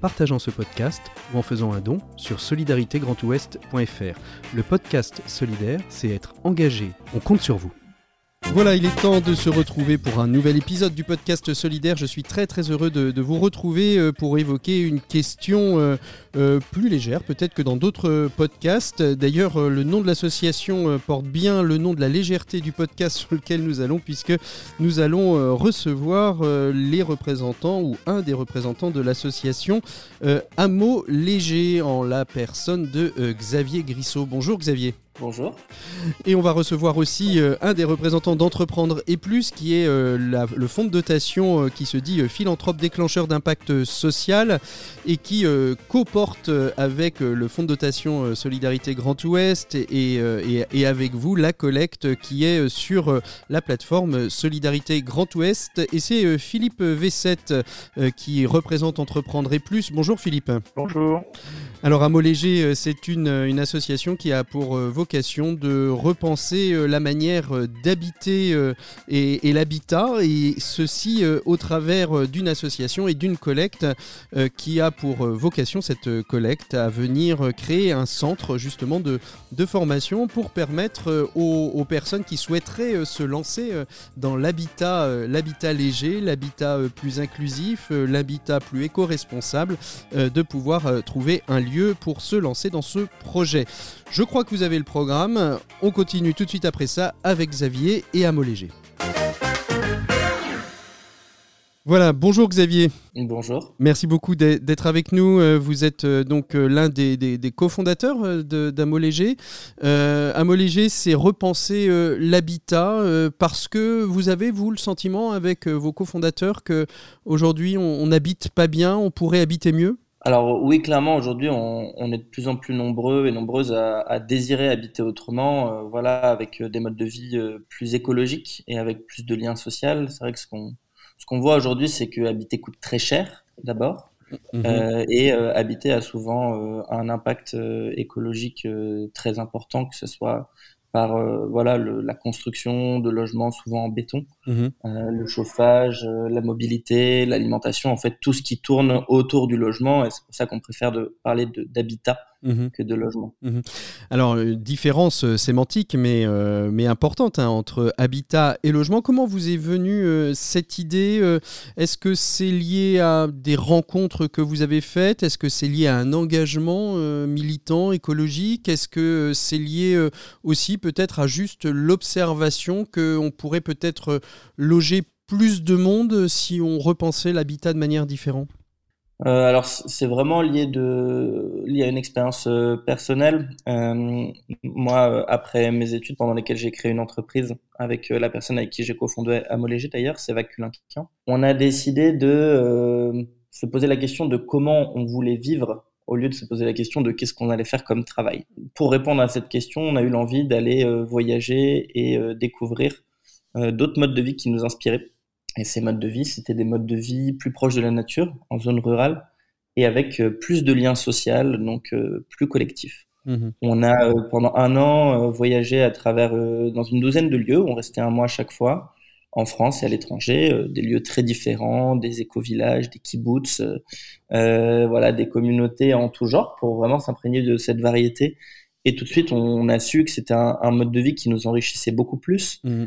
partageant ce podcast ou en faisant un don sur solidaritégrandouest.fr. Le podcast solidaire, c'est être engagé. On compte sur vous. Voilà, il est temps de se retrouver pour un nouvel épisode du podcast Solidaire. Je suis très très heureux de, vous retrouver euh, pour évoquer une question euh, euh, plus légère peut-être que dans d'autres podcasts. D'ailleurs, le nom de l'association porte bien le nom de la légèreté du podcast sur lequel nous allons puisque nous allons recevoir les représentants ou un des représentants de l'association Hameau Léger en la personne de Xavier Grissot. Bonjour Xavier. Bonjour. Et on va recevoir aussi euh, un des représentants d'Entreprendre et Plus, qui est euh, le fonds de dotation euh, qui se dit philanthrope déclencheur d'impact social et qui coporte avec le fonds de dotation Solidarité Grand Ouest et, et, avec vous la collecte qui est sur la plateforme Solidarité Grand Ouest. Et c'est Philippe V7 qui représente Entreprendre et Plus. Bonjour Philippe. Bonjour. Alors Amo Léger, c'est une, une association qui a pour vocation de repenser euh, la manière euh, d'habiter euh, et, l'habitat, et ceci au travers d'une association et d'une collecte qui a pour vocation, cette collecte, à venir créer un centre justement de, de formation pour permettre aux, personnes qui souhaiteraient se lancer dans l'habitat l'habitat léger, l'habitat plus inclusif, l'habitat plus éco-responsable, de pouvoir trouver un lieu pour se lancer dans ce projet. Je crois que vous avez le programme. On continue tout de suite après ça avec Xavier et Amo Léger. Voilà, bonjour Xavier. Bonjour. Merci beaucoup d'être avec nous. Euh, vous êtes euh, donc euh, l'un des, cofondateurs d'Amo Léger. Amo Léger, c'est repenser l'habitat parce que vous avez, vous, le sentiment avec vos cofondateurs qu'aujourd'hui on n'habite pas bien, on pourrait habiter mieux? Alors oui, clairement, aujourd'hui, on, est de plus en plus nombreux et nombreuses à, désirer habiter autrement, euh, voilà, avec euh, des modes de vie euh, plus écologiques et avec plus de liens sociaux. C'est vrai que ce qu'on ce qu'on voit aujourd'hui, c'est que habiter coûte très cher, d'abord, mmh et habiter a souvent un impact écologique très important, que ce soit par euh, voilà la construction de logements souvent en béton, mhm. euh, le chauffage, euh, la mobilité, l'alimentation, en fait tout ce qui tourne autour du logement. Et c'est pour ça qu'on préfère de parler d'habitat Mhm. que de logement. Mhm. Alors, une différence euh, sémantique, mais, euh, mais importante, hein, entre habitat et logement. Comment vous est venue euh, cette idée Est-ce que c'est lié à des rencontres que vous avez faites? Est-ce que c'est lié à un engagement militant, écologique? Est-ce que c'est lié aussi peut-être à juste l'observation qu'on pourrait peut-être loger plus de monde si on repensait l'habitat de manière différente? Euh, alors c'est vraiment lié de lié à une expérience euh, personnelle. Euh, moi, après mes études pendant lesquelles j'ai créé une entreprise avec la personne avec qui j'ai cofondé Amolégé d'ailleurs, c'est Vaculinquian, on a décidé de se poser la question de comment on voulait vivre au lieu de se poser la question de qu'est-ce qu'on allait faire comme travail. Pour répondre à cette question, on a eu l'envie d'aller voyager et découvrir d'autres modes de vie qui nous inspiraient. Et ces modes de vie, c'était des modes de vie plus proches de la nature, en zone rurale, et avec euh, plus de liens sociaux, donc euh, plus collectifs. Mmh on a euh, pendant un an voyagé à travers dans une douzaine de lieux, on restait un mois chaque fois, en France et à l'étranger, des lieux très différents, des éco-villages, des kibbutz, voilà, des communautés en tout genre, pour vraiment s'imprégner de cette variété. Et tout de suite, on, a su que c'était un, mode de vie qui nous enrichissait beaucoup plus, mmh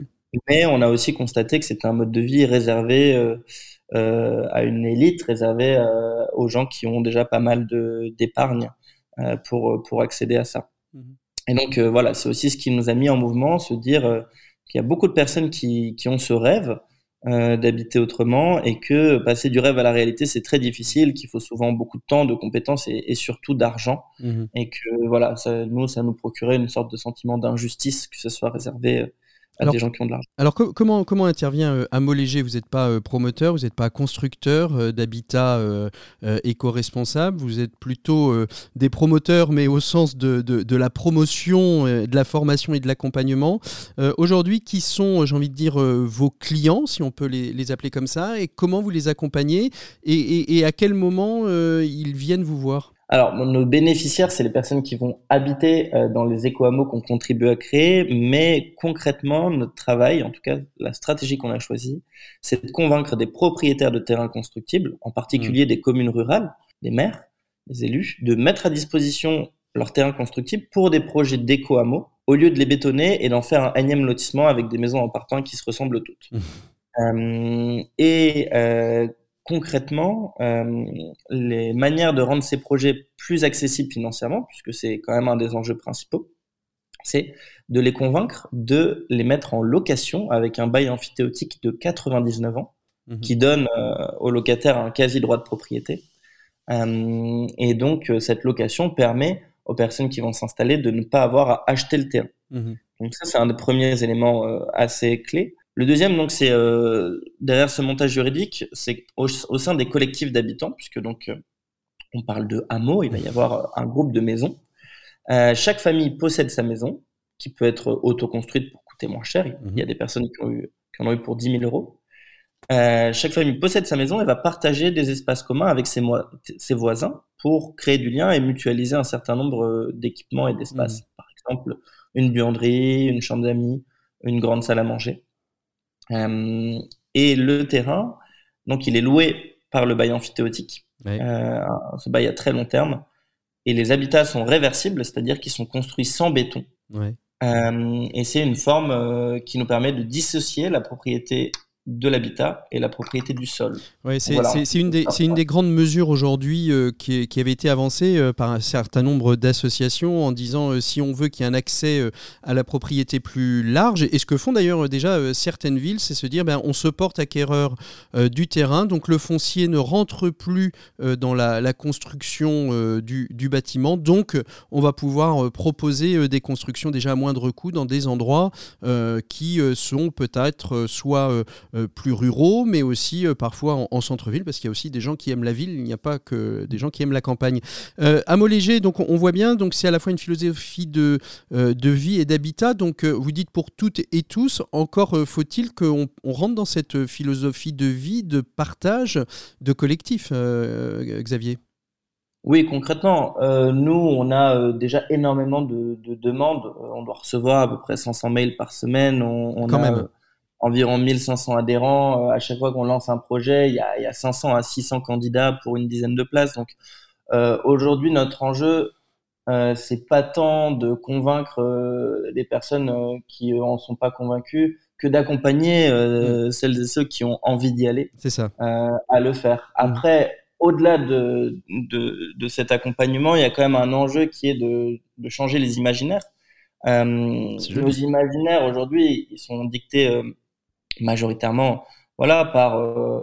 mais on a aussi constaté que c'était un mode de vie réservé euh, euh, à une élite, réservé euh, aux gens qui ont déjà pas mal d'épargne pour, pour accéder à ça. Mmh Et donc voilà, c'est aussi ce qui nous a mis en mouvement, se dire qu'il y a beaucoup de personnes qui, qui ont ce rêve d'habiter autrement et que passer du rêve à la réalité, c'est très difficile, qu'il faut souvent beaucoup de temps, de compétences et, surtout d'argent. Mmh et que voilà, ça, nous, ça nous procurait une sorte de sentiment d'injustice que ce soit réservé à des gens qui ont de l'argent. Alors comment, comment intervient euh, Amolégé Vous n'êtes pas euh, promoteur, vous n'êtes pas constructeur euh, d'habitat éco-responsable, vous êtes plutôt des promoteurs, mais au sens de, de, la promotion, de la formation et de l'accompagnement. Aujourd'hui, qui sont, j'ai envie de dire, vos clients, si on peut les, les, appeler comme ça, et comment vous les accompagnez, et, et à quel moment ils viennent vous voir? Alors, nos bénéficiaires, c'est les personnes qui vont habiter euh, dans les éco-hameaux qu'on contribue à créer, mais concrètement, notre travail, en tout cas la stratégie qu'on a choisie, c'est de convaincre des propriétaires de terrains constructibles, en particulier mmh. des communes rurales, des maires, des élus, de mettre à disposition leurs terrains constructibles pour des projets d'éco-hameaux, au lieu de les bétonner et d'en faire un énième lotissement avec des maisons en partant qui se ressemblent toutes. Mmh. Euh, et euh, concrètement euh, les manières de rendre ces projets plus accessibles financièrement, puisque c'est quand même un des enjeux principaux, c'est de les convaincre de les mettre en location avec un bail amphithéotique de 99 ans, mmh qui donne euh, aux locataires un quasi droit de propriété. Euh, et donc cette location permet aux personnes qui vont s'installer de ne pas avoir à acheter le terrain. Mmh donc ça, c'est un des premiers éléments assez clés. Le deuxième, donc, c'est euh, derrière ce montage juridique, c'est au, sein des collectifs d'habitants, puisque donc euh, on parle de hameaux, il va y avoir euh, un groupe de maisons. chaque famille possède sa maison, qui peut être autoconstruite pour coûter moins cher. Il y a mhm. des personnes qui, ont eu, qui en ont eu pour 10 000 euros. chaque famille possède sa maison et va partager des espaces communs avec ses, ses voisins pour créer du lien et mutualiser un certain nombre d'équipements et d'espaces. Mhm. Par exemple, une buanderie, une chambre d'amis, une grande salle à manger. Euh, et le terrain, donc il est loué par le bail amphithéotique. Euh, ce bail à très long terme. Et les habitats sont réversibles, c'est-à-dire qu'ils sont construits sans béton. Euh, et c'est une forme qui nous permet de dissocier la propriété de l'habitat et la propriété du sol. Ouais, c'est une, des, une des grandes mesures aujourd'hui euh, qui, qui, avait été avancée euh, par un certain nombre d'associations en disant euh, si on veut qu'il y ait un accès à la propriété plus large, et ce que font d'ailleurs déjà certaines villes, c'est se dire ben, on se porte acquéreur du terrain, donc le foncier ne rentre plus dans la, la construction du, du, bâtiment, donc on va pouvoir proposer des constructions déjà à moindre coût dans des endroits qui sont peut-être soit plus ruraux, mais aussi euh, parfois en, centre-ville, parce qu'il y a aussi des gens qui aiment la ville, il n'y a pas que des gens qui aiment la campagne. Euh, Léger, donc on voit bien, donc c'est à la fois une philosophie de, euh, de vie et d'habitat. Donc vous dites pour toutes et tous, encore faut-il qu'on on rentre dans cette philosophie de vie, de partage, de collectif, Xavier? Oui, concrètement, nous, on a déjà énormément de, demandes. On doit recevoir à peu près 500 mails par semaine. On, Quand même environ 1500 adhérents. Euh, à chaque fois qu'on lance un projet, il y, a, il y, a, 500 à 600 candidats pour une dizaine de places. Donc euh, aujourd'hui, notre enjeu, euh, c'est pas tant de convaincre euh, des personnes euh, qui en sont pas convaincues que d'accompagner mmh. celles et ceux qui ont envie d'y aller. Ça. à le faire. Mmh. Après, au-delà de, de, de, cet accompagnement, il y a quand même un enjeu qui est de, de changer les imaginaires. nos imaginaires aujourd'hui, ils sont dictés majoritairement voilà par euh,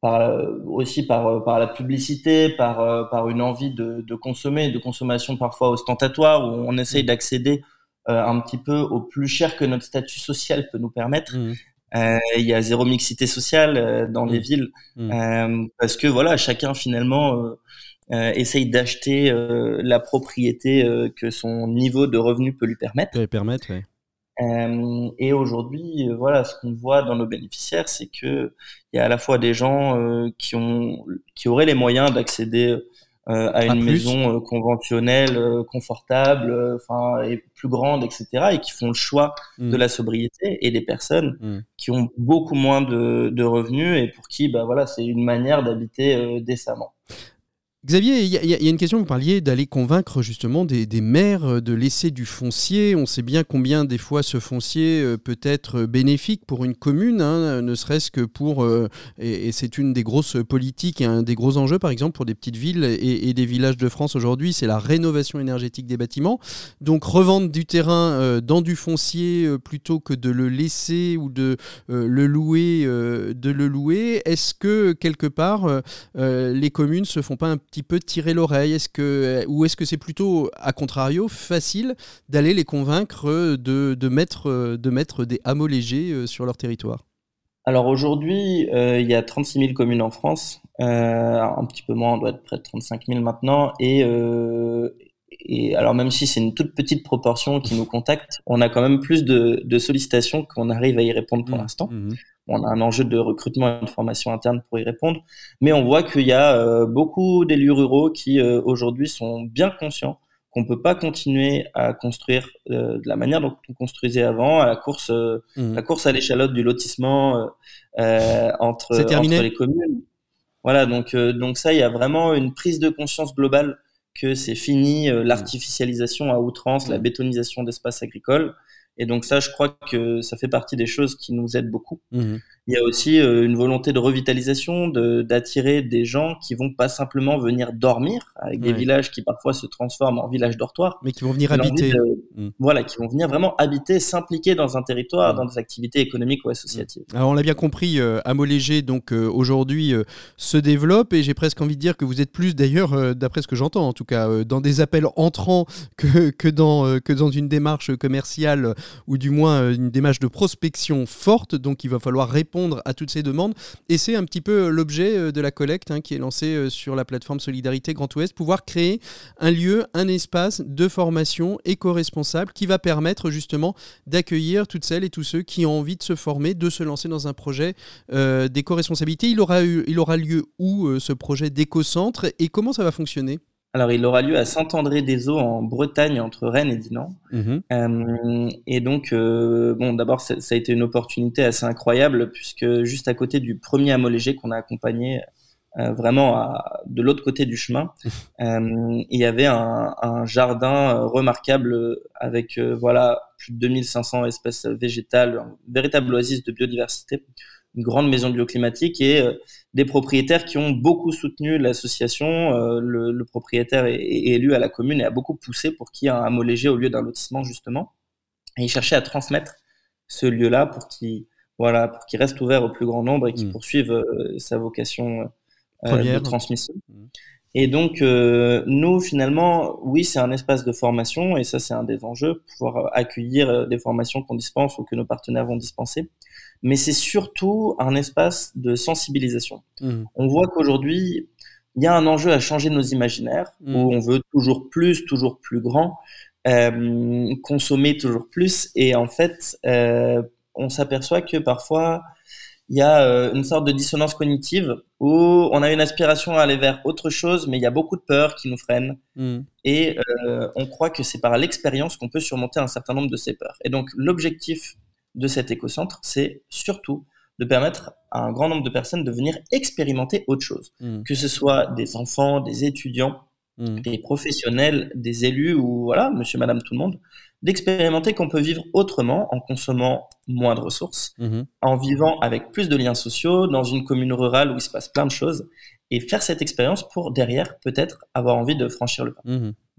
par euh, aussi par euh, par la publicité par par une envie de, de consommer de consommation parfois ostentatoire où on essaye mmh. d'accéder un petit peu au plus cher que notre statut social peut nous permettre mmh. il y a zéro mixité sociale dans les mmh. villes parce que voilà chacun finalement essaye d'acheter la propriété que son niveau de revenu peut lui permettre. Peut permettre, euh, et aujourd'hui, euh, voilà, ce qu'on voit dans nos bénéficiaires, c'est que il y a à la fois des gens euh, qui ont, qui auraient les moyens d'accéder à une maison conventionnelle, confortable, enfin et plus grande, etc., et qui font le choix mmh. de la sobriété, et des personnes mmh. qui ont beaucoup moins de, de, revenus et pour qui, bah voilà, c'est une manière d'habiter décemment. Xavier, il y, a une question, vous parliez d'aller convaincre justement des, maires euh, de laisser du foncier. On sait bien combien des fois ce foncier euh, peut être bénéfique pour une commune, hein, ne serait-ce que pour, euh, et, c'est une des grosses politiques et un des gros enjeux par exemple pour des petites villes et, des villages de France aujourd'hui, c'est la rénovation énergétique des bâtiments. Donc revendre du terrain dans du foncier plutôt que de le laisser ou de le louer, louer. Est-ce que quelque part les communes se font pas un petit peu tirer l'oreille. Est-ce que, Ou est-ce que c'est plutôt, à contrario, facile d'aller les convaincre de, de, mettre, de mettre des hameaux légers sur leur territoire? Alors aujourd'hui, il y a 36 000 communes en France, un petit peu moins, on doit être près de 35 000 maintenant, et, et alors même si c'est une toute petite proportion qui nous contacte, on a quand même plus de, sollicitations qu'on arrive à y répondre pour mmh. l'instant. Mmh. On a un enjeu de recrutement et de formation interne pour y répondre, mais on voit qu'il y a euh, beaucoup d'élus ruraux qui euh, aujourd'hui sont bien conscients qu'on peut pas continuer à construire euh, de la manière dont on construisait avant, à la course, mmh. la course à l'échalote du lotissement entre, entre les communes. Voilà, donc donc ça, il y a vraiment une prise de conscience globale que c'est fini euh, l'artificialisation à outrance, la bétonisation d'espaces agricoles. Et donc ça, je crois que ça fait partie des choses qui nous aident beaucoup. Mmh il y a aussi euh, une volonté de revitalisation, d'attirer des gens qui vont pas simplement venir dormir avec des villages qui parfois se transforment en villages dortoirs, mais qui vont venir habiter. Mmh. Voilà, qui vont venir vraiment habiter, s'impliquer dans un territoire, mmh. dans des activités économiques ou associatives. Alors on l'a bien compris, euh, Léger donc euh, aujourd'hui euh, se développe et j'ai presque envie de dire que vous êtes plus d'ailleurs, d'après ce que j'entends en tout cas, dans des appels entrants que, que, dans, que dans une démarche commerciale ou du moins une démarche de prospection forte. Donc il va falloir répondre à toutes ces demandes. Et c'est un petit peu l'objet euh, de la collecte hein, qui est lancée euh, sur la plateforme Solidarité Grand Ouest, pouvoir créer un lieu, un espace de formation éco-responsable qui va permettre justement d'accueillir toutes celles et tous ceux qui ont envie de se former, de se lancer dans un projet euh, d'éco-responsabilité. Il aura, il aura lieu où ce projet d'éco-centre et comment ça va fonctionner? Alors, il aura lieu à Saint-André-des-Eaux en Bretagne, entre Rennes et Dinan. Mhm. Euh, et donc, euh, bon, d'abord, ça, a été une opportunité assez incroyable puisque juste à côté du premier léger qu'on a accompagné euh, vraiment de l'autre côté du chemin, il y avait un, un jardin remarquable avec voilà plus de 2500 espèces végétales, un véritable oasis de biodiversité une grande maison bioclimatique et euh, des propriétaires qui ont beaucoup soutenu l'association. Euh, le, propriétaire est, élu à la commune et a beaucoup poussé pour qu'il y ait un hameau léger au lieu d'un lotissement justement. Et il cherchait à transmettre ce lieu-là pour qu'il voilà, pour qu'il reste ouvert au plus grand nombre et qu'il mmh. poursuive euh, sa vocation de transmission. Mmh. Et donc, nous, finalement, oui, c'est un espace de formation, et ça, c'est un des enjeux, pouvoir accueillir des formations qu'on dispense ou que nos partenaires vont dispenser mais c'est surtout un espace de sensibilisation. Mmh. On voit qu'aujourd'hui, il y a un enjeu à changer nos imaginaires, mmh. où on veut toujours plus, toujours plus grand, euh, consommer toujours plus, et en fait, euh, on s'aperçoit que parfois, il y a euh, une sorte de dissonance cognitive où on a une aspiration à aller vers autre chose, mais il y a beaucoup de peurs qui nous freinent. Mmh. Et on croit que c'est par l'expérience qu'on peut surmonter un certain nombre de ces peurs. Et donc l'objectif de cet écocentre, c'est surtout de permettre à un grand nombre de personnes de venir expérimenter autre chose, mmh. que ce soit des enfants, des étudiants, mmh. des professionnels, des élus ou voilà, monsieur, madame, tout le monde, d'expérimenter qu'on peut vivre autrement en consommant moins de ressources, mmh. en vivant avec plus de liens sociaux dans une commune rurale où il se passe plein de choses et faire cette expérience pour derrière peut-être avoir envie de franchir le pas.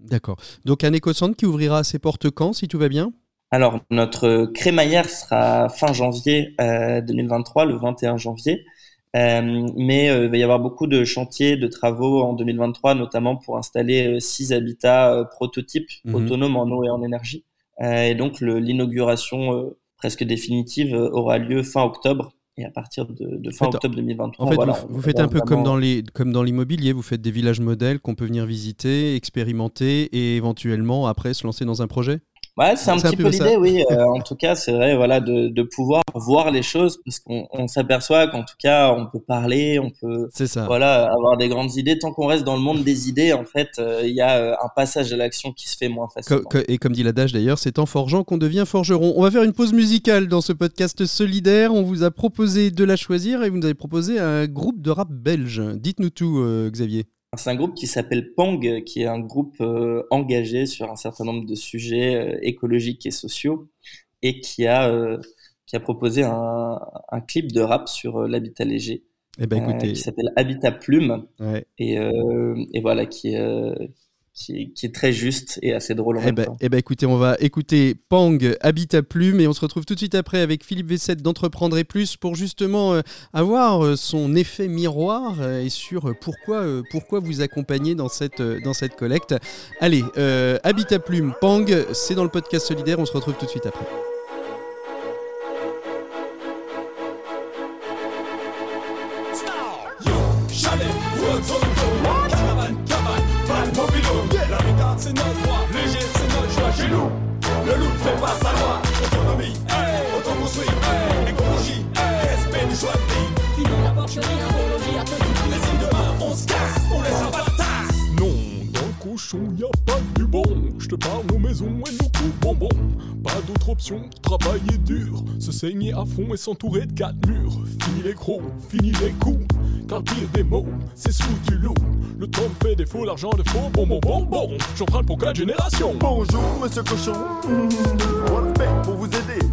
D'accord. Donc un écocentre qui ouvrira ses portes quand si tout va bien? Alors, notre crémaillère sera fin janvier 2023, euh, le 21 janvier. Euh, mais euh, il va y avoir beaucoup de chantiers, de travaux en 2023, notamment pour installer six habitats prototypes mhm. autonomes en eau et en énergie. et donc, l'inauguration presque définitive aura lieu fin octobre et à partir de, fin octobre 2023. En fait, vous, faites un peu comme dans les comme dans l'immobilier, vous faites des villages modèles qu'on peut venir visiter, expérimenter et éventuellement après se lancer dans un projet? Ouais, c'est un petit peu l'idée, oui. Euh, en tout cas, c'est vrai, voilà, de, de, pouvoir voir les choses, parce qu'on on, s'aperçoit qu'en tout cas, on peut parler, on peut, ça. voilà, avoir des grandes idées. Tant qu'on reste dans le monde des idées, en fait, euh, il y a euh, un passage à l'action qui se fait moins facilement. et comme dit l'adage d'ailleurs, c'est en forgeant qu'on devient forgeron. On va faire une pause musicale dans ce podcast solidaire. On vous a proposé de la choisir et vous nous avez proposé un groupe de rap belge. Dites-nous tout, Xavier. C'est un groupe qui s'appelle Pang, qui est un groupe euh, engagé sur un certain nombre de sujets euh, écologiques et sociaux, et qui a, euh, qui a proposé un, un, clip de rap sur l'habitat léger. Eh ben, écoutez... qui s'appelle Habitat Plume, et, et, voilà, qui, qui, qui, est très juste et assez drôle en eh même ben, temps. Eh ben écoutez, on va écouter Pang, Habite à Plume, et on se retrouve tout de suite après avec Philippe V7 d'Entreprendre et Plus pour justement euh, avoir euh, son effet miroir euh, et sur pourquoi, euh, pourquoi vous accompagner dans cette, dans cette collecte. Allez, Habite à Plume, Pang, c'est dans le podcast solidaire, on se retrouve tout de suite après. Cochon, y a pas du bon. Je te parle nos maisons et nos coups bonbons. Pas d'autre option, travailler dur. Se saigner à fond et s'entourer de quatre murs. Fini les crocs, fini les coups. Car le pire des mots, c'est sous du loup. Le temps fait défaut, l'argent de faux. Bon, bon, bon, bon. J'emprunte pour quatre générations. Bonjour, monsieur cochon. Le fait pour vous aider.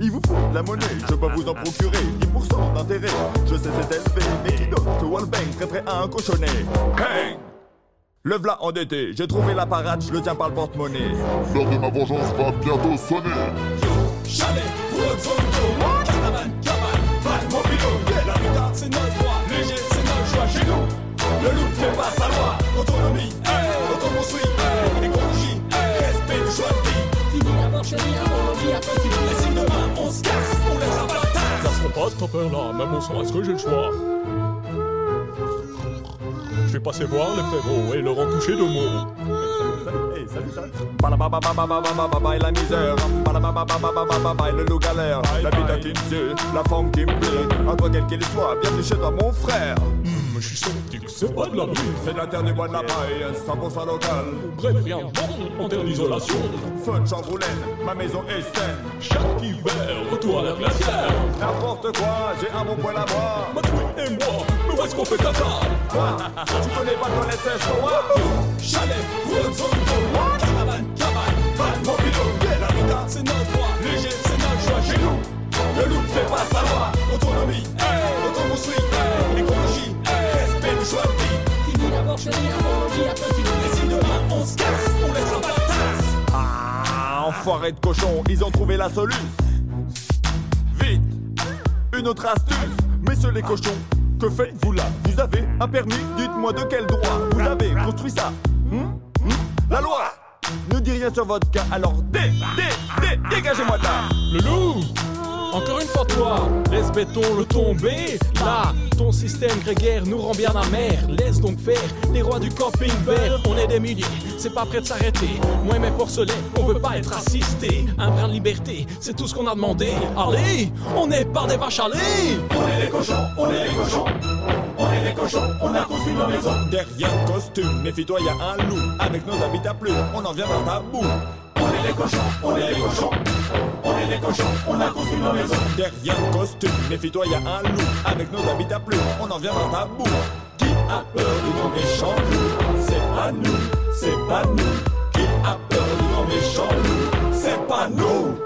Il vous faut de la monnaie, je peux vous en procurer 10% d'intérêt. Je sais c'est élevé, mais qui d'autre que Wallbang à un cochonnet? Bang Le v'là endetté, j'ai trouvé la parade, je le tiens par le porte-monnaie. L'heure de ma vengeance va bientôt sonner. Chalet, Woods, Auto, caravane, cabane, van, mobilo, la rita c'est notre droit, léger c'est notre choix chez nous. Le loup fait pas sa loi, autonomie, hey, autoconstruit, hey, écologie, hey, respect du choix de vie. Fini la porcherie, apologie, à petit prix. Les signes de main, on se casse, on laisse peur là, même au son, est-ce que j'ai le choix? Je vais passer voir les frérots et leur en toucher deux mots. Hey, salut, salut. Balabababababababa et la misère. Et le loup galère. La bite qui me tue, la forme qui me plaît. À toi quel qu'il soit, bienvenue chez toi mon frère. Je suis sceptique, c'est pas de la brise. C'est la terre du bois de la paille, 100% local. Bref, rien bon en terre d'isolation. Feu de chambroulaine, ma maison est saine. Chaque hiver, retour à la glacière. N'importe quoi, j'ai un bon poil à boire. Ma et moi, mais où est-ce qu'on fait ta table Tu connais pas ton sèche, toi Chalet, Woods, Auto, caravane, cabane, van, mobilo, la rita c'est notre droit, léger c'est notre choix chez nous. Le loup fait pas sa loi, autonomie, hey, autoconstruit, Ah, enfoirés de cochons, ils ont trouvé la soluce. Vite, une autre astuce. Messieurs les cochons, que faites-vous là? Vous avez un permis? Dites-moi de quel droit vous avez construit ça. Hum? Hum? La loi Ne dis rien sur votre cas, alors dé, dé, dé, dégagez-moi de Le loup Encore une fois toi, laisse béton le tomber. Là, ton système grégaire nous rend bien amers. Laisse donc faire les rois du camping vert. On est des milliers, c'est pas prêt de s'arrêter. Moi et mes porcelets, on veut pas être assistés. Un brin de liberté, c'est tout ce qu'on a demandé. Allez, on est par des vaches à lait. On est les cochons, on est les cochons, on est les cochons, on a construit nos maisons. Derrière le costume, méfie-toi, y a un loup. Avec nos habits à plumes, on en vient vers ta boue. On est les cochons, on est les cochons, on est les cochons, on a construit nos maisons. Derrière le costume, méfie-toi, y a un loup. Avec nos habits à plumes, on en vient vers ta boue. Qui a peur du grand méchant loup? C'est pas nous, c'est pas nous. Qui a peur du grand méchant loup? C'est pas nous.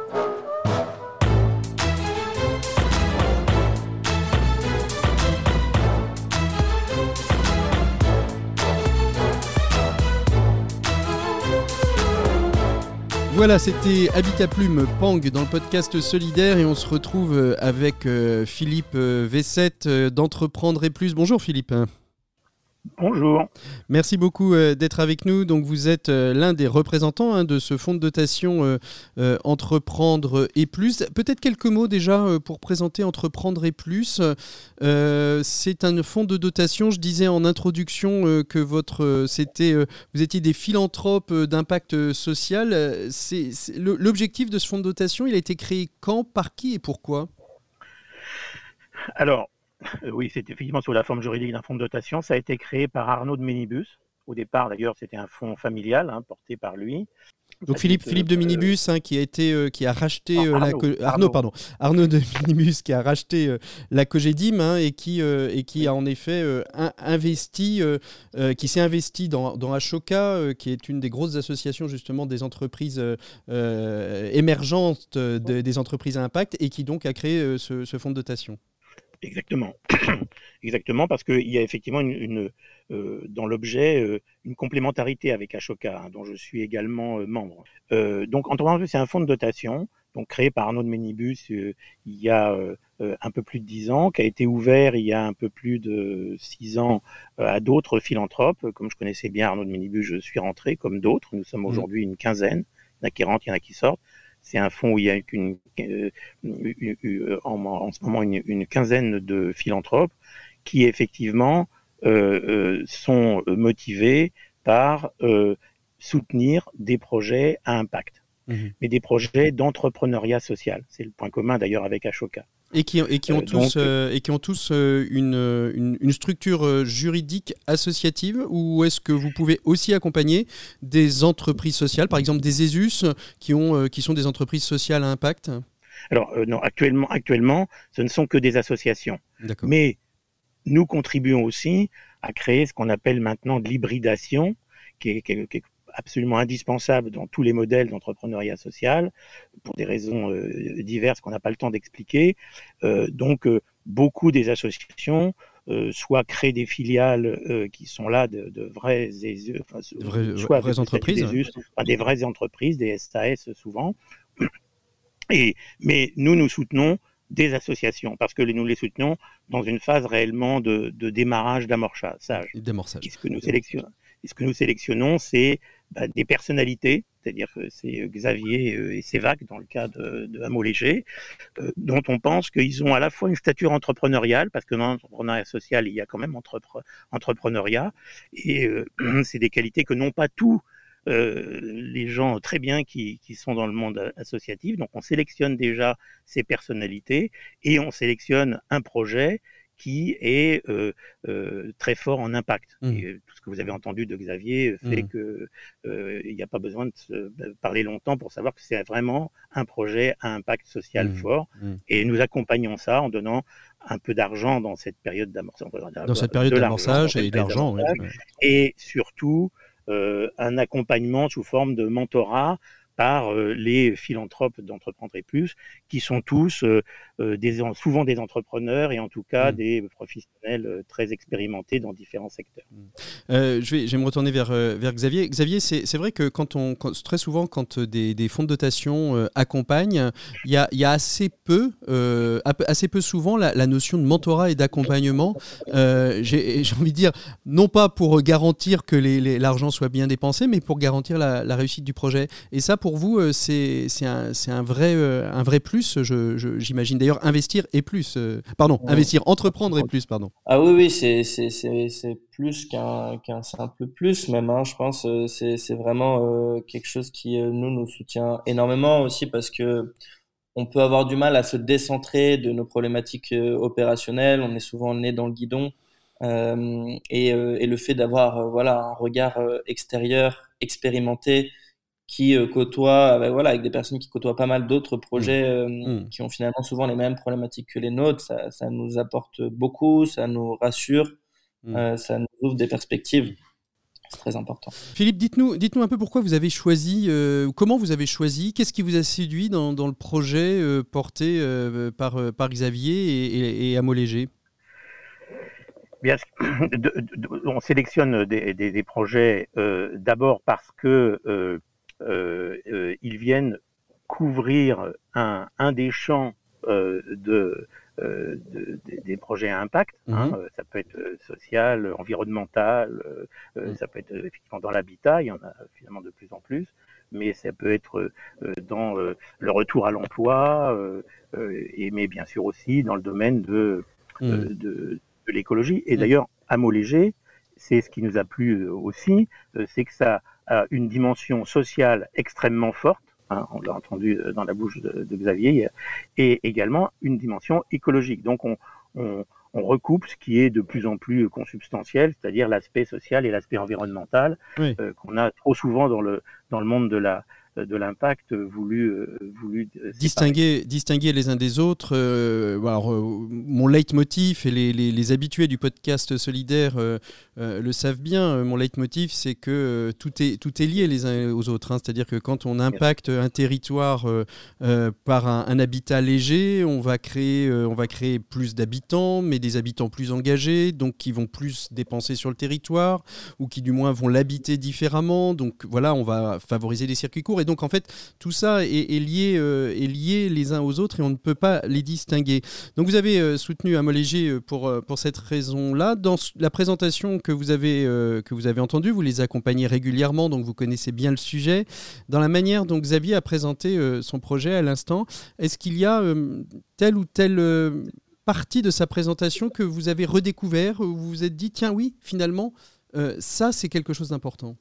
Voilà, c'était Habitat Plume Pang dans le podcast solidaire et on se retrouve euh, avec euh, Philippe euh, V7 euh, d'Entreprendre et Plus. Bonjour Philippe. Bonjour. Merci beaucoup euh, d'être avec nous. Donc vous êtes euh, l'un des représentants hein, de ce fonds de dotation euh, Entreprendre et Plus. Peut-être quelques mots déjà pour présenter Entreprendre et Plus. C'est un fonds de dotation. Je disais en introduction que votre, c'était, vous étiez des philanthropes d'impact social. C'est, l'objectif de ce fonds de dotation, il a été créé quand, par qui et pourquoi? Alors, oui, c'est effectivement sous la forme juridique d'un fonds de dotation. Ça a été créé par Arnaud de Minibus. Au départ, d'ailleurs, c'était un fonds familial hein, porté par lui. Donc Philippe, de euh, Minibus hein, qui a été euh, qui a racheté euh, la Arnaud, co- Arnaud, Arnaud. pardon Arnaud de Minibus qui a racheté euh, la Cogedim hein, et qui euh, et qui a en effet euh, in- investi euh, euh, qui s'est investi dans dans Ashoka euh, qui est une des grosses associations justement des entreprises euh, euh, émergentes euh, de- des entreprises à impact et qui donc a créé euh, ce, ce fonds de dotation. Exactement. Exactement, parce qu'il y a effectivement une, une, euh, dans l'objet euh, une complémentarité avec Ashoka, hein, dont je suis également euh, membre. Euh, donc, en c'est un fonds de dotation, donc créé par Arnaud de Ménibus euh, il y a euh, un peu plus de dix ans, qui a été ouvert il y a un peu plus de six ans à d'autres philanthropes. Comme je connaissais bien Arnaud de Ménibus, je suis rentré, comme d'autres. Nous sommes aujourd'hui une quinzaine. Il y en a qui rentrent, il y en a qui sortent. C'est un fonds où il y a une, une, une, en, en, ce moment une, quinzaine de philanthropes qui effectivement euh, euh, sont motivés par euh, soutenir des projets à impact, mmh. mais des projets d'entrepreneuriat social. C'est le point commun d'ailleurs avec Ashoka. Et qui, et qui, ont, tous, euh, et qui ont tous une, une, une, structure juridique associative ou est-ce que vous pouvez aussi accompagner des entreprises sociales, par exemple des ESUS, qui, ont, qui sont des entreprises sociales à impact? Alors euh, non, actuellement, actuellement, ce ne sont que des associations. Mais nous contribuons aussi à créer ce qu'on appelle maintenant de l'hybridation, qui est, qui, est, qui est, absolument indispensable dans tous les modèles d'entrepreneuriat social, pour des raisons euh, diverses qu'on n'a pas le temps d'expliquer. Euh, donc, euh, beaucoup des associations soit créent des filiales qui sont là de, de vraies, enfin, de vraies, soit vraies entreprises, des, enfin, des vraies entreprises, des SAS souvent. Et, mais nous, nous soutenons des associations, parce que nous les soutenons dans une phase réellement de, de démarrage, d'amorçage. D'amorçage. Ce que nous sélectionnons, ce que nous sélectionnons, c'est bah, des personnalités, c'est-à-dire que c'est Xavier et Sévac dans le cas de, de Hameau Léger, euh, dont on pense qu'ils ont à la fois une stature entrepreneuriale, parce que dans l'entrepreneuriat social, il y a quand même entrepre, entrepreneuriat, et euh, c'est des qualités que n'ont pas tous euh, les gens très bien qui, qui, sont dans le monde associatif. Donc on sélectionne déjà ces personnalités et on sélectionne un projet qui est euh, euh, très fort en impact. Mmh. Et tout ce que vous avez entendu de Xavier fait mmh. que euh, il n'y a pas besoin de se parler longtemps pour savoir que c'est vraiment un projet à impact social mmh. fort. Et nous accompagnons ça en donnant un peu d'argent dans cette période d'amorçage. Dans cette période d'amorçage et d'argent. Oui. Et surtout, euh, un accompagnement sous forme de mentorat par euh, les philanthropes d'Entreprendre et Plus, qui sont tous euh, des, souvent des entrepreneurs et en tout cas mmh. des professionnels très expérimentés dans différents secteurs. Euh, je, vais, je vais me retourner vers, vers Xavier. Xavier, c'est vrai que quand on, quand, très souvent, quand des, des, fonds de dotation euh, accompagnent, il y a, y a, assez peu, euh, assez peu souvent la, la notion de mentorat et d'accompagnement. J'ai envie de dire, non pas pour garantir que l'argent soit bien dépensé, mais pour garantir la, la réussite du projet. Et ça, pour vous, c'est un, un, vrai, un vrai plus, j'imagine. D'ailleurs, investir et plus. pardon, ouais. investir, entreprendre et plus, pardon. Ah oui, oui, c'est plus qu'un simple plus, même. Hein, je pense c'est vraiment euh, quelque chose qui, euh, nous, nous soutient énormément aussi parce que on peut avoir du mal à se décentrer de nos problématiques euh, opérationnelles. On est souvent né dans le guidon. Euh, et, et, le fait d'avoir voilà, un regard extérieur, expérimenté, qui euh, côtoie, bah, voilà, avec des personnes qui côtoient pas mal d'autres projets mmh. Euh, mmh. qui ont finalement souvent les mêmes problématiques que les nôtres. Ça, ça nous apporte beaucoup, ça nous rassure, mmh. euh, ça nous ouvre des perspectives. C'est très important. Philippe, dites-nous dites un peu pourquoi vous avez choisi, euh, comment vous avez choisi, qu'est-ce qui vous a séduit dans, dans le projet euh, porté euh, par, par Xavier et, et, et Amo Léger Bien, de, de, on sélectionne des, des, des projets d'abord parce que euh, euh, ils viennent couvrir un, un des champs euh, de, de, de, des projets à impact. Mmh. Hein, ça peut être social, environnemental, mmh. ça peut être effectivement dans l'habitat, il y en a finalement de plus en plus, mais ça peut être dans le retour à l'emploi, et mais bien sûr aussi dans le domaine de, mmh. de, de l'écologie. Et d'ailleurs, à mot léger, c'est ce qui nous a plu aussi, c'est que ça une dimension sociale extrêmement forte, hein, on l'a entendu dans la bouche de, de, Xavier, et également une dimension écologique. Donc on, on, on, recoupe ce qui est de plus en plus consubstantiel, c'est-à-dire l'aspect social et l'aspect environnemental oui. euh, qu'on a trop souvent dans le, dans le monde de la, de l'impact voulu, euh, voulu euh, distinguer, distinguer les uns des autres. Euh, alors, euh, mon leitmotiv et les, les, les, habitués du podcast solidaire euh, euh, le savent bien. Mon leitmotiv, c'est que tout est, tout est lié les uns aux autres. Hein. C'est-à-dire que quand on impacte un territoire par un, un, habitat léger, on va créer, on va créer plus d'habitants, mais des habitants plus engagés, donc qui vont plus dépenser sur le territoire ou qui du moins vont l'habiter différemment. Donc voilà, on va favoriser les circuits courts. Et donc en fait, tout ça est, est lié, euh, est lié les uns aux autres et on ne peut pas les distinguer. Donc vous avez euh, soutenu Amo Léger pour, euh, pour cette raison-là. Dans la présentation que vous, avez, euh, que vous avez entendue, vous les accompagnez régulièrement, donc vous connaissez bien le sujet. Dans la manière dont Xavier a présenté son projet à l'instant, est-ce qu'il y a telle ou telle partie de sa présentation que vous avez redécouvert, où vous vous êtes dit, tiens oui, finalement, ça c'est quelque chose d'important?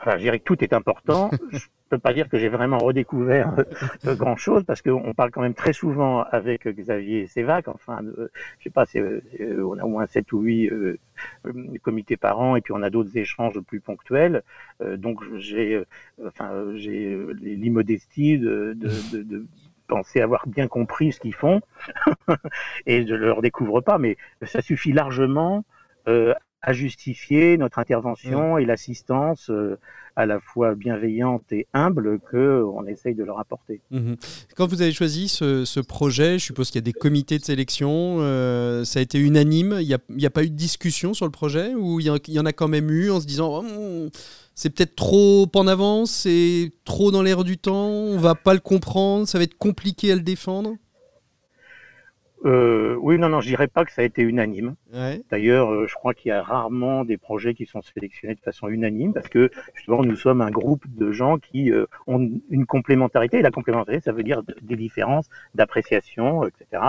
Enfin, je dirais que tout est important. je peux pas dire que j'ai vraiment redécouvert euh, grand chose parce qu'on parle quand même très souvent avec Xavier Sévac. Enfin, euh, je sais pas, euh, on a au moins 7 ou 8 euh, comités par an et puis on a d'autres échanges plus ponctuels. donc j'ai, enfin, j'ai l'immodestie de, de, de, de penser avoir bien compris ce qu'ils font et je ne le redécouvre pas, mais ça suffit largement euh, à justifier notre intervention mmh. et l'assistance euh, à la fois bienveillante et humble que on essaye de leur apporter. Mmh. Quand vous avez choisi ce, ce projet, je suppose qu'il y a des comités de sélection, euh, ça a été unanime, il n'y a, a, pas eu de discussion sur le projet ou il y, en a quand même eu en se disant oh, c'est peut-être trop en avance, c'est trop dans l'air du temps, on va pas le comprendre, ça va être compliqué à le défendre? Euh, oui, non, non, je dirais pas que ça a été unanime. Ouais. D'ailleurs, euh, je crois qu'il y a rarement des projets qui sont sélectionnés de façon unanime parce que justement, nous sommes un groupe de gens qui euh, ont une complémentarité. Et la complémentarité, ça veut dire des différences d'appréciation, etc.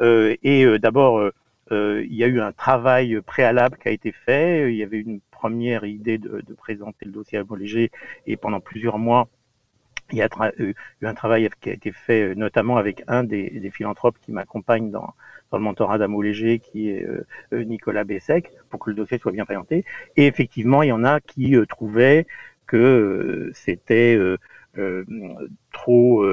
Euh, et euh, d'abord, euh, il y a eu un travail préalable qui a été fait. Il y avait une première idée de, de présenter le dossier à Léger et pendant plusieurs mois, il y a eu un travail qui a été fait notamment avec un des, des philanthropes qui m'accompagne dans, dans le mentorat d'Amo Léger, qui est euh, Nicolas Bessec, pour que le dossier soit bien présenté. Et effectivement, il y en a qui euh, trouvaient que euh, c'était trop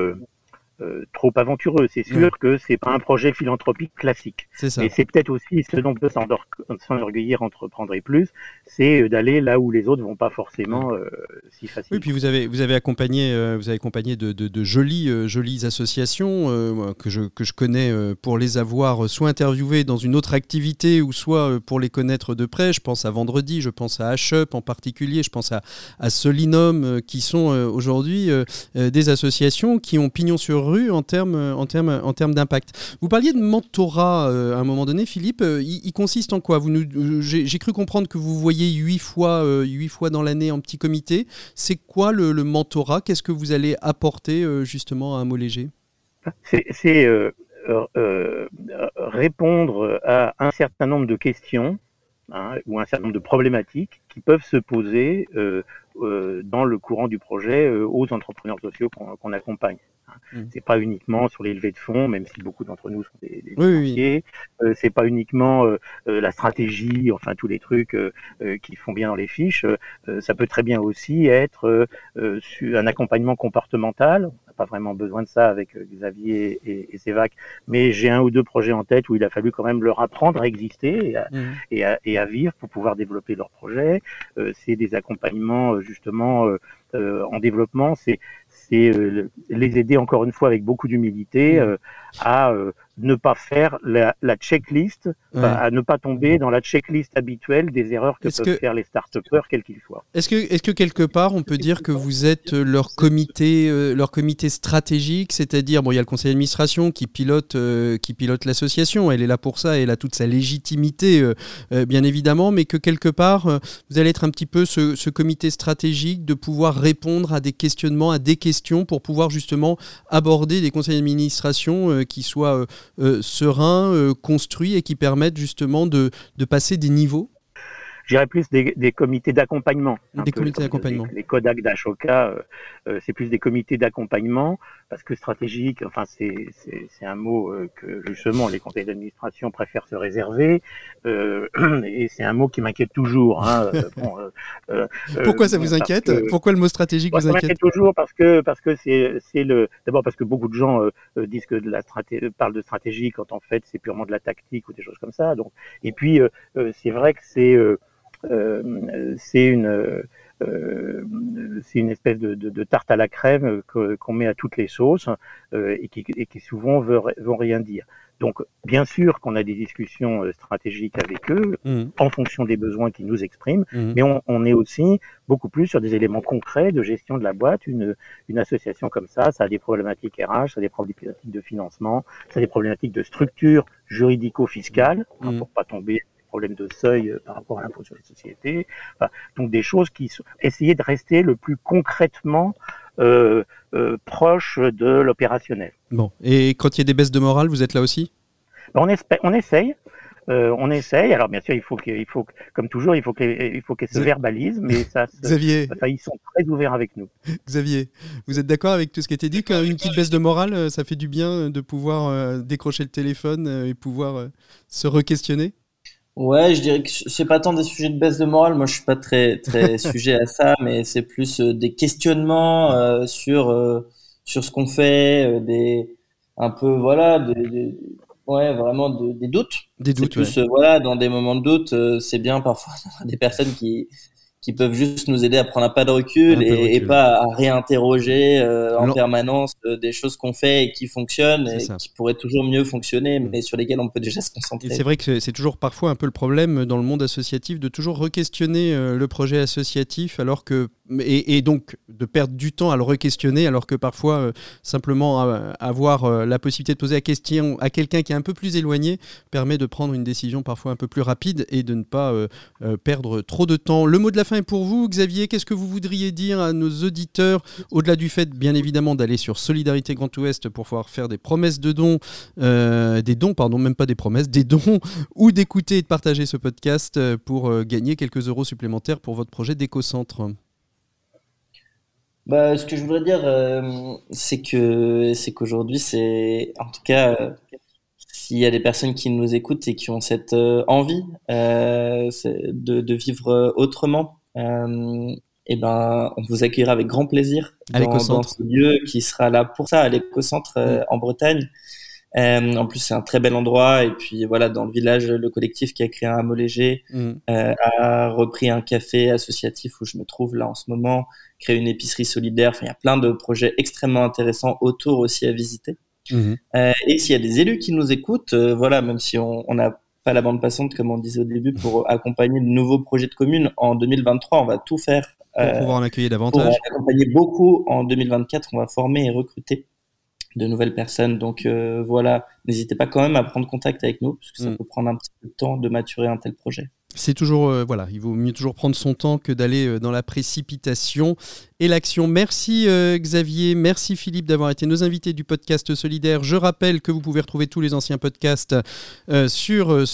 euh, trop aventureux. C'est sûr que c'est pas un projet philanthropique classique. Et c'est peut-être aussi ce dont on peut s'enorgueillir entreprendre et plus, c'est d'aller là où les autres vont pas forcément euh, si facilement. Oui, puis vous avez vous avez accompagné euh, vous avez accompagné de, de, de jolies euh, jolies associations euh, que je que je connais pour les avoir soit interviewées dans une autre activité ou soit pour les connaître de près. Je pense à Vendredi, je pense à H-Up en particulier, je pense à, à Solinum qui sont aujourd'hui des associations qui ont pignon sur en termes en termes en termes d'impact. Vous parliez de mentorat euh, à un moment donné, Philippe. Euh, il, consiste en quoi? Vous euh, j'ai cru comprendre que vous voyez huit fois huit fois dans l'année en petit comité. C'est quoi le, mentorat? Qu'est-ce que vous allez apporter justement à un mot léger C'est répondre à un certain nombre de questions hein, ou un certain nombre de problématiques qui peuvent se poser dans le courant du projet aux entrepreneurs sociaux qu'on qu accompagne. Mmh. C'est pas uniquement sur les levées de fonds, même si beaucoup d'entre nous sont des, des oui, oui. Euh, c'est pas uniquement euh, la stratégie, enfin tous les trucs euh, qui font bien dans les fiches. ça peut très bien aussi être un accompagnement comportemental. On n'a pas vraiment besoin de ça avec Xavier et, et Sévac, mais j'ai un ou deux projets en tête où il a fallu quand même leur apprendre à exister et à, mmh. et à, et à vivre pour pouvoir développer leurs projets. c'est des accompagnements justement en développement. C'est c'est euh, les aider encore une fois avec beaucoup d'humilité euh, à euh, ne pas faire la, la checklist, ouais. à ne pas tomber dans la checklist habituelle des erreurs que peuvent que, faire les start-upers, quels qu'ils soient. Est-ce que, est que quelque part on peut dire que vous êtes leur comité, euh, leur comité stratégique, c'est-à-dire bon, il y a le conseil d'administration qui pilote, euh, qui pilote l'association, elle est là pour ça, elle a toute sa légitimité, euh, bien évidemment, mais que quelque part vous allez être un petit peu ce, ce, comité stratégique de pouvoir répondre à des questionnements, à des questions pour pouvoir justement aborder des conseils d'administration qui soient euh, sereins, euh, construits et qui permettent justement de, de passer des niveaux je dirais plus des, des comités d'accompagnement. Des comités d'accompagnement. Les, les Kodak d'Ashoka, euh, euh, c'est plus des comités d'accompagnement parce que stratégique, enfin c'est c'est c'est un mot euh, que justement les conseils d'administration préfèrent se réserver euh, et c'est un mot qui m'inquiète toujours. Hein, euh, bon, euh, Pourquoi ça vous inquiète? que- Pourquoi le mot stratégique vous ça inquiète? m'inquiète toujours parce que parce que c'est c'est le d'abord parce que beaucoup de gens euh, disent que de la stratégie parlent de stratégie quand en fait c'est purement de la tactique ou des choses comme ça. Donc et puis c'est vrai que c'est euh, euh, c'est une c'est une espèce de, de, de tarte à la crème euh, qu'on met à toutes les sauces euh, et, qui, et qui souvent veut, vont rien dire. Donc bien sûr qu'on a des discussions euh, stratégiques avec eux Mhm, en fonction des besoins qu'ils nous expriment mhm. mais on, on est aussi beaucoup plus sur des éléments concrets de gestion de la boîte. Une, une association comme ça, ça a des problématiques RH, ça a des problématiques de financement, ça a des problématiques de structure juridico-fiscale, hein, Mhm. pour pas tomber problèmes de seuil euh, par rapport à l'impôt sur les sociétés. Enfin, donc des choses qui sont essayer de rester le plus concrètement euh, euh, proche de l'opérationnel. Bon, et quand il y a des baisses de morale, vous êtes là aussi? On, espère, on essaye. Euh, on essaye. Alors bien sûr, il faut que, il faut comme toujours, il faut que, il faut qu'elles se verbalisent, mais ça, se- Xavier, enfin, ils sont très ouverts avec nous. Xavier, vous êtes d'accord avec tout ce qui a été dit Qu'une petite baisse de morale, ça fait du bien de pouvoir euh, décrocher le téléphone et pouvoir euh, se re-questionner? Ouais, je dirais que c'est pas tant des sujets de baisse de morale. Moi, je suis pas très très sujet à ça, mais c'est plus euh, des questionnements euh, sur euh, sur ce qu'on fait, euh, des un peu voilà, des, des- ouais, vraiment de- des doutes. Des doutes, ouais. plus euh, voilà, dans des moments de doute, euh, c'est bien parfois d'avoir des personnes qui qui peuvent juste nous aider à prendre un pas de recul, de et, pas à réinterroger euh, en permanence euh, des choses qu'on fait et qui fonctionnent et ça. qui pourraient toujours mieux fonctionner, Mm. mais sur lesquelles on peut déjà se concentrer. c'est vrai que c'est- toujours parfois un peu le problème dans le monde associatif de toujours re-questionner euh, le projet associatif alors que et, et donc de perdre du temps à le re-questionner alors que parfois simplement avoir la possibilité de poser la question à quelqu'un qui est un peu plus éloigné permet de prendre une décision parfois un peu plus rapide et de ne pas perdre trop de temps. Le mot de la fin est pour vous, Xavier. Qu'est-ce que vous voudriez dire à nos auditeurs au-delà du fait, bien évidemment, d'aller sur Solidarité Grand Ouest pour pouvoir faire des promesses de dons, euh, des dons, pardon, même pas des promesses, des dons, ou d'écouter et de partager ce podcast euh, pour euh, gagner quelques euros supplémentaires pour votre projet d'éco-centre? Bah, ce que je voudrais dire, c'est que c'est qu'aujourd'hui, c'est en tout cas, s'il y a des personnes qui nous écoutent et qui ont cette envie de vivre autrement, euh, et ben, on vous accueillera avec grand plaisir À dans, dans ce lieu qui sera là pour ça, à l'éco-centre euh, en Bretagne. Euh, en plus, c'est un très bel endroit. Et puis voilà, dans le village, le collectif qui a créé un hameau léger Mm. euh, a repris un café associatif où je me trouve là en ce moment, créé une épicerie solidaire. Enfin, il y a plein de projets extrêmement intéressants autour aussi à visiter. Mhm. Euh, et s'il y a des élus qui nous écoutent, voilà, même si on on n'a pas la bande passante comme on disait au début pour accompagner de nouveaux projets de communes en 2023, on va tout faire Pour euh, pouvoir en accueillir pour davantage. accompagner beaucoup en 2024. On va former et recruter de nouvelles personnes. Donc euh, voilà, n'hésitez pas quand même à prendre contact avec nous parce que ça Mm. peut prendre un petit peu de temps de maturer un tel projet. C'est toujours, euh, voilà, il vaut mieux toujours prendre son temps que d'aller euh, dans la précipitation et l'action. Merci euh, Xavier, merci Philippe d'avoir été nos invités du podcast Solidaire. Je rappelle que vous pouvez retrouver tous les anciens podcasts sur euh,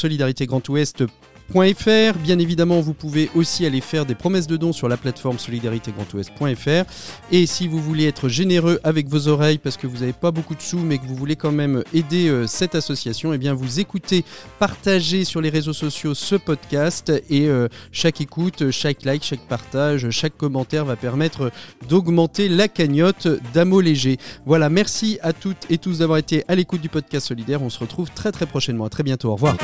Solidarité Grand Ouest. .fr. Bien évidemment, vous pouvez aussi aller faire des promesses de dons sur la plateforme solidaritégrandouest.fr. Et si vous voulez être généreux avec vos oreilles parce que vous n'avez pas beaucoup de sous mais que vous voulez quand même aider euh, cette association, eh bien vous écoutez, partagez sur les réseaux sociaux ce podcast et euh, chaque écoute, chaque like, chaque partage, chaque commentaire va permettre d'augmenter la cagnotte d'Amo Léger. Voilà, merci à toutes et tous d'avoir été à l'écoute du podcast solidaire. On se retrouve très très prochainement. À très bientôt. Au revoir.